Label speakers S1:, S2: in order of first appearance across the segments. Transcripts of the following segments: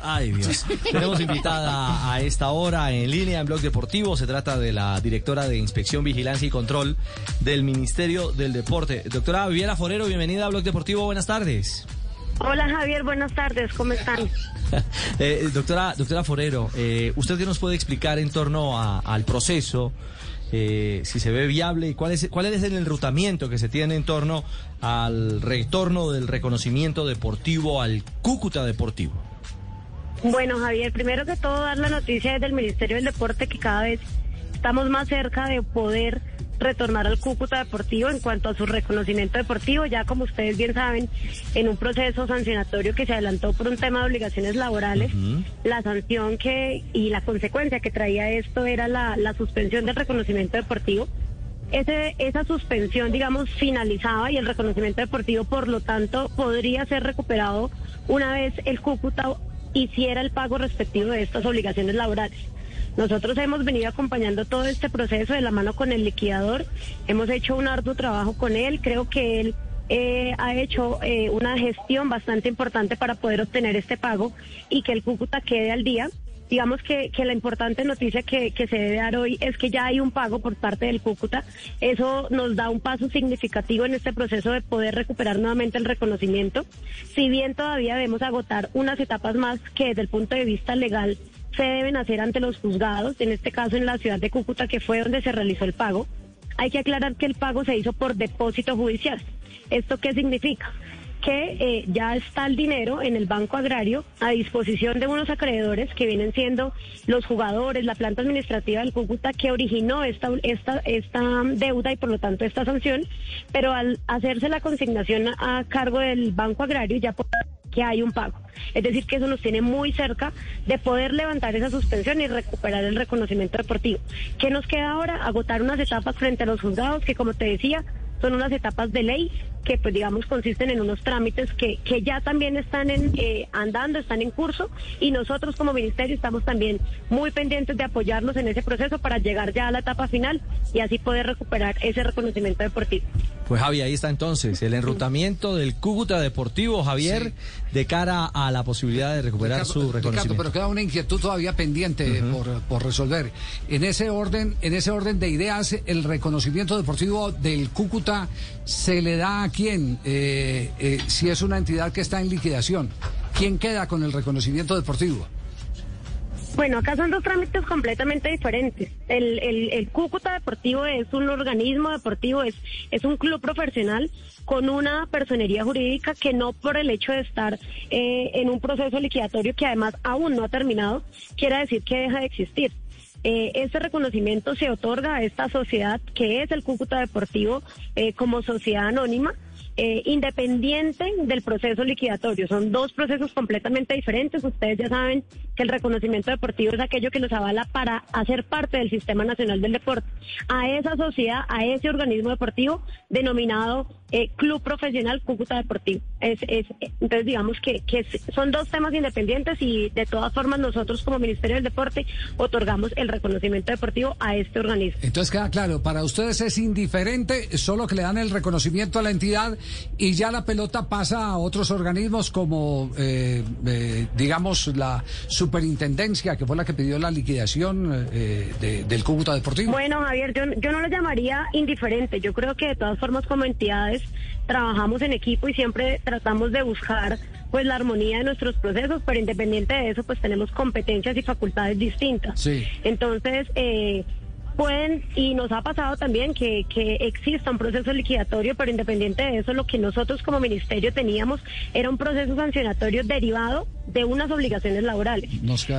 S1: Ay, Dios. Tenemos invitada a esta hora en línea en Blog Deportivo. Se trata de la directora de Inspección, Vigilancia y Control del Ministerio del Deporte. Doctora Viviana Forero, bienvenida a Blog Deportivo. Buenas tardes.
S2: Hola Javier, buenas tardes, ¿cómo están?
S1: eh, doctora, doctora Forero, eh, ¿usted qué nos puede explicar en torno a, al proceso? Eh, si se ve viable y cuál es, cuál es el enrutamiento que se tiene en torno al retorno del reconocimiento deportivo al Cúcuta Deportivo.
S2: Bueno, Javier, primero que todo dar la noticia desde el Ministerio del Deporte que cada vez estamos más cerca de poder retornar al Cúcuta Deportivo en cuanto a su reconocimiento deportivo, ya como ustedes bien saben, en un proceso sancionatorio que se adelantó por un tema de obligaciones laborales, la sanción que y la consecuencia que traía esto era la, la suspensión del reconocimiento deportivo. Ese, esa suspensión, digamos, finalizaba y el reconocimiento deportivo, por lo tanto, podría ser recuperado una vez el Cúcuta hiciera el pago respectivo de estas obligaciones laborales. Nosotros hemos venido acompañando todo este proceso de la mano con el liquidador, hemos hecho un arduo trabajo con él, creo que él eh, ha hecho eh, una gestión bastante importante para poder obtener este pago y que el Cúcuta quede al día. Digamos que, que la importante noticia que, que, se debe dar hoy es que ya hay un pago por parte del Cúcuta. Eso nos da un paso significativo en este proceso de poder recuperar nuevamente el reconocimiento. Si bien todavía debemos agotar unas etapas más que desde el punto de vista legal se deben hacer ante los juzgados, en este caso en la ciudad de Cúcuta, que fue donde se realizó el pago. Hay que aclarar que el pago se hizo por depósito judicial. ¿Esto qué significa? Que eh, ya está el dinero en el Banco Agrario a disposición de unos acreedores que vienen siendo los jugadores, la planta administrativa del Cúcuta que originó esta, esta, esta deuda y por lo tanto esta sanción, pero al hacerse la consignación a cargo del Banco Agrario ya que hay un pago. Es decir, que eso nos tiene muy cerca de poder levantar esa suspensión y recuperar el reconocimiento deportivo. ¿Qué nos queda ahora? Agotar unas etapas frente a los juzgados que, como te decía, son unas etapas de ley que pues digamos consisten en unos trámites que, que ya también están en, eh, andando, están en curso y nosotros como ministerio estamos también muy pendientes de apoyarlos en ese proceso para llegar ya a la etapa final y así poder recuperar ese reconocimiento deportivo.
S1: Pues Javi, ahí está entonces el enrutamiento del Cúcuta Deportivo, Javier, sí. de cara a la posibilidad de recuperar
S3: Ricardo,
S1: su reconocimiento.
S3: Ricardo, pero queda una inquietud todavía pendiente uh -huh. por, por, resolver. En ese orden, en ese orden de ideas, el reconocimiento deportivo del Cúcuta se le da a quién, eh, eh, si es una entidad que está en liquidación. ¿Quién queda con el reconocimiento deportivo?
S2: Bueno, acá son dos trámites completamente diferentes. El, el, el, Cúcuta Deportivo es un organismo deportivo, es, es un club profesional con una personería jurídica que no por el hecho de estar eh, en un proceso liquidatorio que además aún no ha terminado, quiere decir que deja de existir. Eh, este reconocimiento se otorga a esta sociedad que es el Cúcuta Deportivo eh, como sociedad anónima. Eh, independiente del proceso liquidatorio. Son dos procesos completamente diferentes. Ustedes ya saben que el reconocimiento deportivo es aquello que nos avala para hacer parte del Sistema Nacional del Deporte. A esa sociedad, a ese organismo deportivo denominado eh, Club Profesional Cúcuta Deportivo. Es, es, entonces, digamos que, que son dos temas independientes y de todas formas nosotros como Ministerio del Deporte otorgamos el reconocimiento deportivo a este organismo.
S3: Entonces queda claro, para ustedes es indiferente, solo que le dan el reconocimiento a la entidad y ya la pelota pasa a otros organismos como, eh, eh, digamos, la superintendencia, que fue la que pidió la liquidación eh, de, del Cúcuta Deportivo.
S2: Bueno, Javier, yo, yo no lo llamaría indiferente. Yo creo que de todas formas como entidades trabajamos en equipo y siempre tratamos de buscar pues la armonía de nuestros procesos, pero independiente de eso, pues tenemos competencias y facultades distintas.
S3: Sí.
S2: Entonces, eh, pueden, y nos ha pasado también que, que exista un proceso liquidatorio, pero independiente de eso, lo que nosotros como ministerio teníamos era un proceso sancionatorio derivado de unas obligaciones laborales.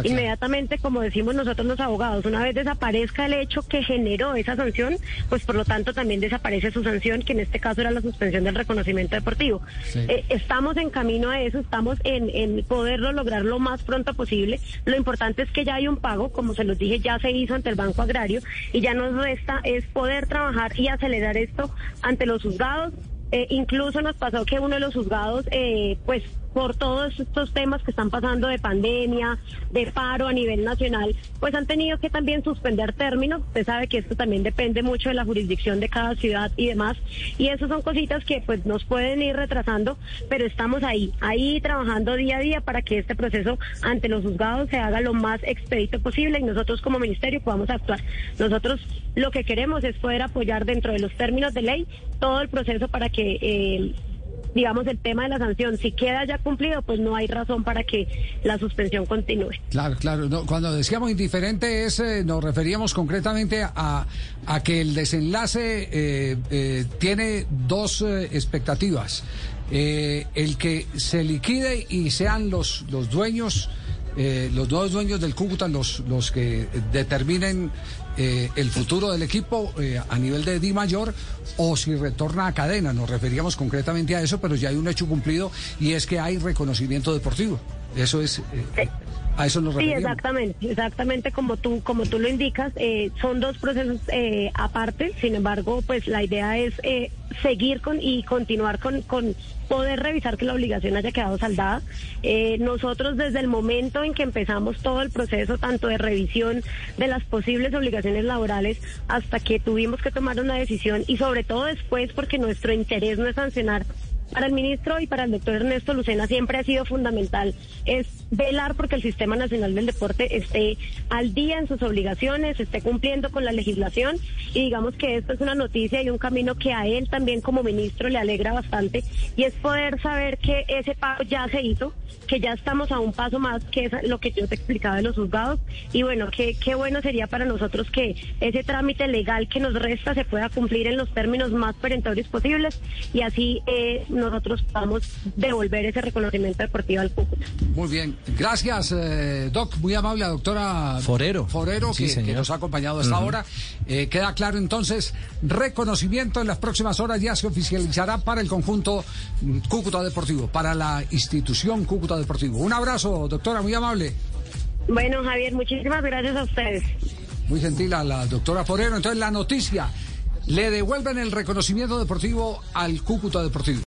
S2: Inmediatamente, como decimos nosotros los abogados, una vez desaparezca el hecho que generó esa sanción, pues por lo tanto también desaparece su sanción, que en este caso era la suspensión del reconocimiento deportivo. Sí. Eh, estamos en camino a eso, estamos en, en poderlo lograr lo más pronto posible. Lo importante es que ya hay un pago, como se los dije, ya se hizo ante el Banco Agrario y ya nos resta es poder trabajar y acelerar esto ante los juzgados. Eh, incluso nos pasó que uno de los juzgados, eh, pues por todos estos temas que están pasando de pandemia, de paro a nivel nacional, pues han tenido que también suspender términos. Usted sabe que esto también depende mucho de la jurisdicción de cada ciudad y demás. Y eso son cositas que pues nos pueden ir retrasando, pero estamos ahí, ahí trabajando día a día para que este proceso ante los juzgados se haga lo más expedito posible y nosotros como ministerio podamos actuar. Nosotros lo que queremos es poder apoyar dentro de los términos de ley todo el proceso para que eh, digamos, el tema de la sanción, si queda ya cumplido, pues no hay razón para que la suspensión continúe.
S3: Claro, claro. cuando decíamos indiferente es, eh, nos referíamos concretamente a, a que el desenlace eh, eh, tiene dos expectativas. el que se liquide y sean los, los dueños eh, los nuevos dueños del Cúcuta los, los que determinen eh, el futuro del equipo eh, a nivel de Di Mayor o si retorna a cadena. Nos referíamos concretamente a eso, pero ya hay un hecho cumplido y es que hay reconocimiento deportivo. Eso es. A eso nos referimos.
S2: Sí, exactamente, exactamente como tú, como tú lo indicas, son dos procesos aparte, sin embargo, pues la idea es seguir con y continuar con, con poder revisar que la obligación haya quedado saldada. Eh, nosotros desde el momento en que empezamos todo el proceso, tanto de revisión de las posibles obligaciones laborales, hasta que tuvimos que tomar una decisión y sobre todo después porque nuestro interés no es sancionar para el ministro y para el doctor Ernesto Lucena siempre ha sido fundamental es velar porque el Sistema Nacional del Deporte esté al día en sus obligaciones, esté cumpliendo con la legislación y digamos que esto es una noticia y un camino que a él también como ministro le alegra bastante y es poder saber que ese pago ya se hizo, que ya estamos a un paso más que es lo que yo te explicaba de los juzgados y bueno, que qué bueno sería para nosotros que ese trámite legal que nos resta se pueda cumplir en los términos más perentorios posibles y así eh, nosotros podamos devolver ese reconocimiento deportivo al Cúcuta.
S3: Muy bien, gracias eh, Doc, muy amable la doctora
S1: Forero,
S3: Forero que, nos ha acompañado hasta ahora. Eh, queda claro entonces, reconocimiento en las próximas horas ya se oficializará para el conjunto Cúcuta Deportivo, para la institución Cúcuta Deportivo. Un abrazo, doctora, muy amable.
S2: Bueno, Javier, muchísimas gracias a ustedes.
S3: Muy gentil a la doctora Forero. Entonces, la noticia, le devuelven el reconocimiento deportivo al Cúcuta Deportivo.